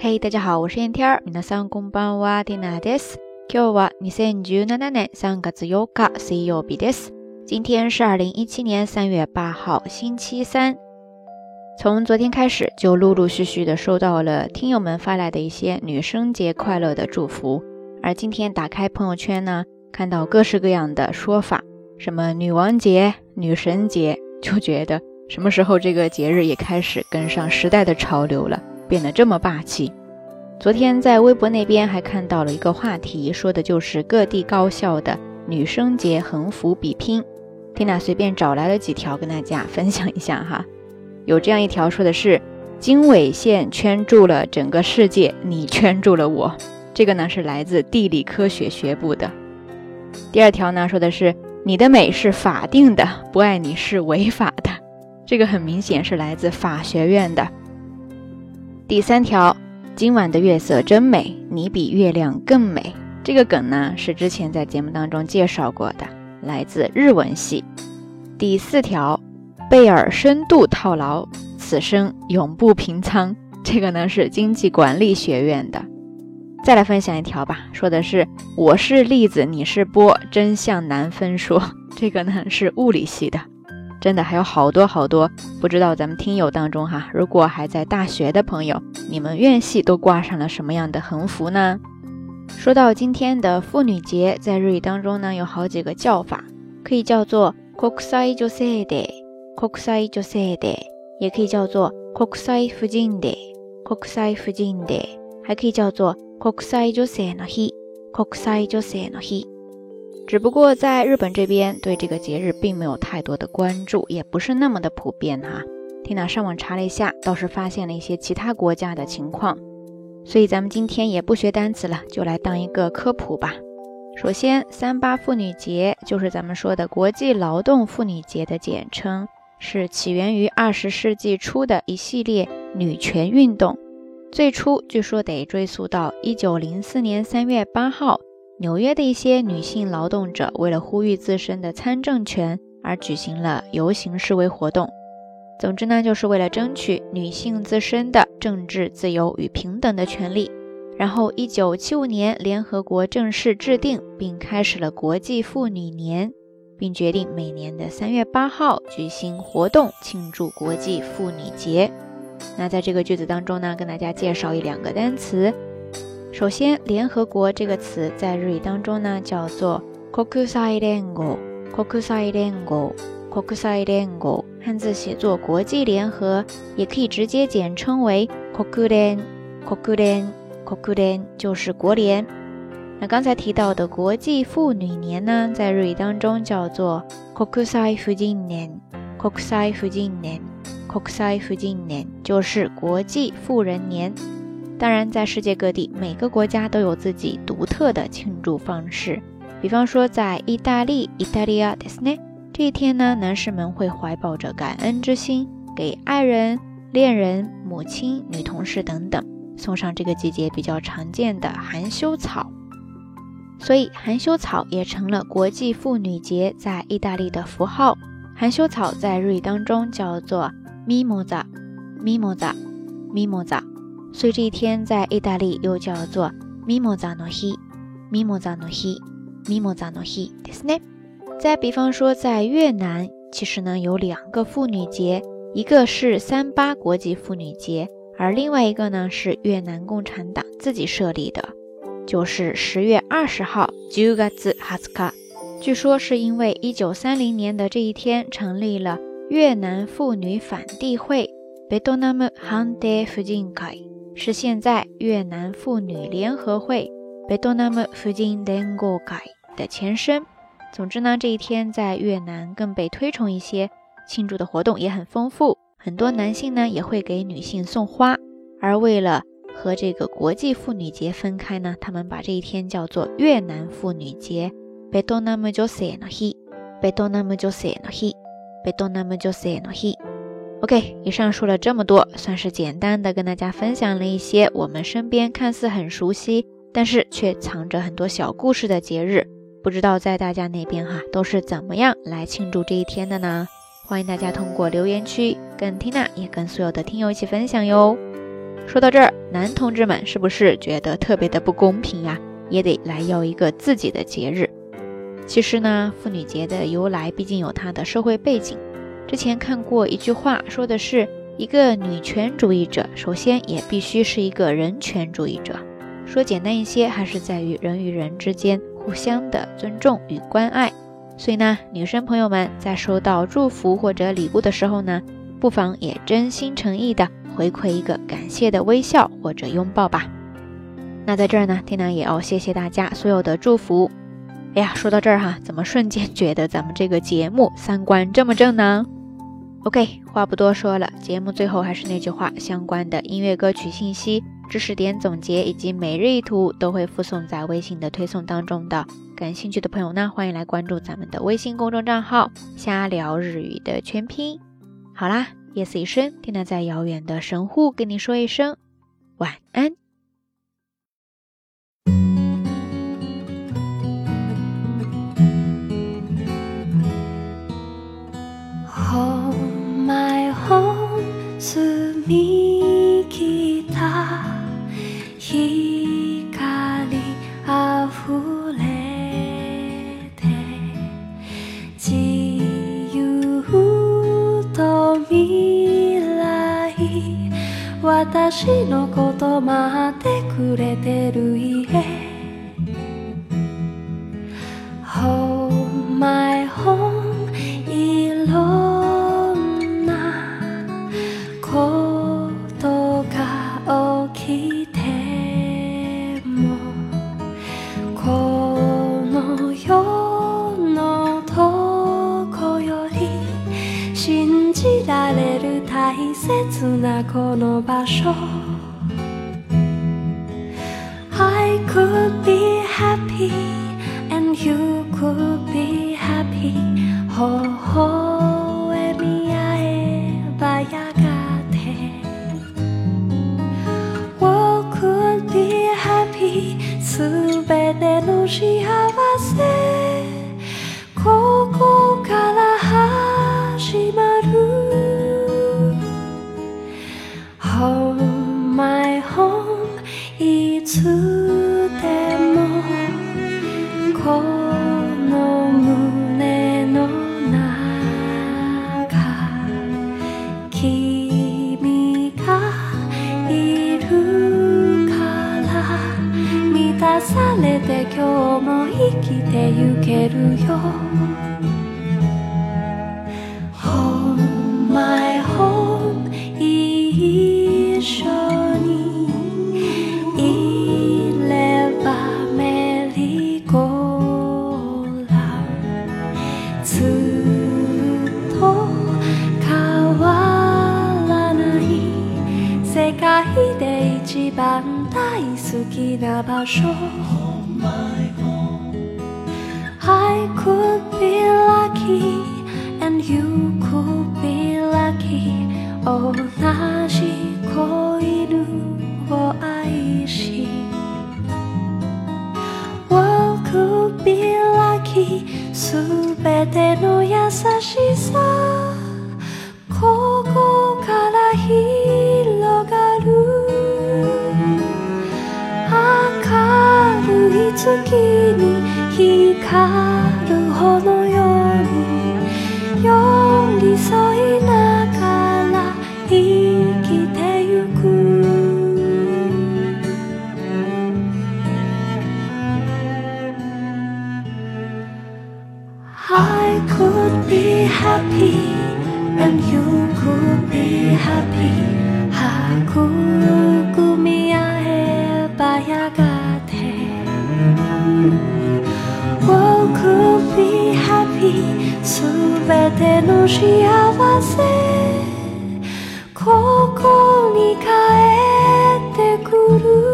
嘿，大家好，我是燕天儿。皆さんこんばんは。天です。今日は二千十七年三月八日、水曜日です。今天是二零一七年三月八号，星期三。从昨天开始，就陆陆续续的收到了听友们发来的一些女生节快乐的祝福。而今天打开朋友圈呢，看到各式各样的说法，什么女王节、女神节，就觉得什么时候这个节日也开始跟上时代的潮流了。变得这么霸气。昨天在微博那边还看到了一个话题，说的就是各地高校的女生节横幅比拼。天娜随便找来了几条跟大家分享一下哈。有这样一条说的是“经纬线圈住了整个世界，你圈住了我”，这个呢是来自地理科学学部的。第二条呢说的是“你的美是法定的，不爱你是违法的”，这个很明显是来自法学院的。第三条，今晚的月色真美，你比月亮更美。这个梗呢是之前在节目当中介绍过的，来自日文系。第四条，贝尔深度套牢，此生永不平仓。这个呢是经济管理学院的。再来分享一条吧，说的是我是粒子，你是波，真相难分说。这个呢是物理系的。真的还有好多好多，不知道咱们听友当中哈，如果还在大学的朋友，你们院系都挂上了什么样的横幅呢？说到今天的妇女节，在日语当中呢，有好几个叫法，可以叫做国際女性デイ，国際女性デイ，也可以叫做国際婦人デ f 国際 i n d e 还可以叫做国際女性の日，国際 n 性 h 日。只不过在日本这边对这个节日并没有太多的关注，也不是那么的普遍哈。Tina 上网查了一下，倒是发现了一些其他国家的情况。所以咱们今天也不学单词了，就来当一个科普吧。首先，三八妇女节就是咱们说的国际劳动妇女节的简称，是起源于二十世纪初的一系列女权运动。最初据说得追溯到一九零四年三月八号。纽约的一些女性劳动者为了呼吁自身的参政权而举行了游行示威活动。总之呢，就是为了争取女性自身的政治自由与平等的权利。然后，一九七五年，联合国正式制定并开始了国际妇女年，并决定每年的三月八号举行活动庆祝国际妇女节。那在这个句子当中呢，跟大家介绍一两个单词。首先，“联合国”这个词在日语当中呢，叫做“国際連合”，“国際連合”，“国際連合”。汉字写作“国际联合”，也可以直接简称为“国联”，“国联”，“国联”，就是国联。那刚才提到的“国际妇女年”呢，在日语当中叫做“国際婦人年”，“国際婦人年”，“国際婦人年”，就是国际妇人年。当然，在世界各地，每个国家都有自己独特的庆祝方式。比方说，在意大利 （Italy） i 的斯内这一天呢，男士们会怀抱着感恩之心，给爱人、恋人、母亲、女同事等等送上这个季节比较常见的含羞草。所以，含羞草也成了国际妇女节在意大利的符号。含羞草在日语当中叫做“ m m m m i i o a o s a m i m o s a 所以这一天在意大利又叫做 Mimozanohi，Mimozanohi，Mimozanohi，ですね。再比方说，在越南，其实呢有两个妇女节，一个是三八国际妇女节，而另外一个呢是越南共产党自己设立的，就是十月二十号 j u g a z Ha Ska。据说是因为一九三零年的这一天成立了越南妇女反帝会，Viet Nam Han De f u j i n k i 是现在越南妇女联合会 b i e t n a m Phu j i n Den Ngoai） k 的前身。总之呢，这一天在越南更被推崇一些，庆祝的活动也很丰富。很多男性呢也会给女性送花。而为了和这个国际妇女节分开呢，他们把这一天叫做越南妇女节 b i e t n a m Jo Se No Hi）。b i e t n a m Jo Se No Hi。b i e t n a m Jo Se No Hi。OK，以上说了这么多，算是简单的跟大家分享了一些我们身边看似很熟悉，但是却藏着很多小故事的节日。不知道在大家那边哈，都是怎么样来庆祝这一天的呢？欢迎大家通过留言区跟缇娜也跟所有的听友一起分享哟。说到这儿，男同志们是不是觉得特别的不公平呀？也得来要一个自己的节日。其实呢，妇女节的由来毕竟有它的社会背景。之前看过一句话，说的是一个女权主义者，首先也必须是一个人权主义者。说简单一些，还是在于人与人之间互相的尊重与关爱。所以呢，女生朋友们在收到祝福或者礼物的时候呢，不妨也真心诚意的回馈一个感谢的微笑或者拥抱吧。那在这儿呢，天娜也要谢谢大家所有的祝福。哎呀，说到这儿哈，怎么瞬间觉得咱们这个节目三观这么正呢？OK，话不多说了，节目最后还是那句话，相关的音乐歌曲信息、知识点总结以及每日一图都会附送在微信的推送当中的。感兴趣的朋友呢，欢迎来关注咱们的微信公众账号“瞎聊日语”的全拼。好啦，夜色已深，定能在遥远的神户跟你说一声晚安。澄み切った光あふれて自由と未来私のこと待ってくれてる大切なこの場所 I could be happy and you could be happy 微笑み合えばやがて We could be happy すべての幸せされて今日も生きてゆけるよ那把手。I could be lucky and you could be lucky 同じ子犬を愛し oh, could be lucky すべての優しさここから響月に光る炎すべての幸せここに帰ってくる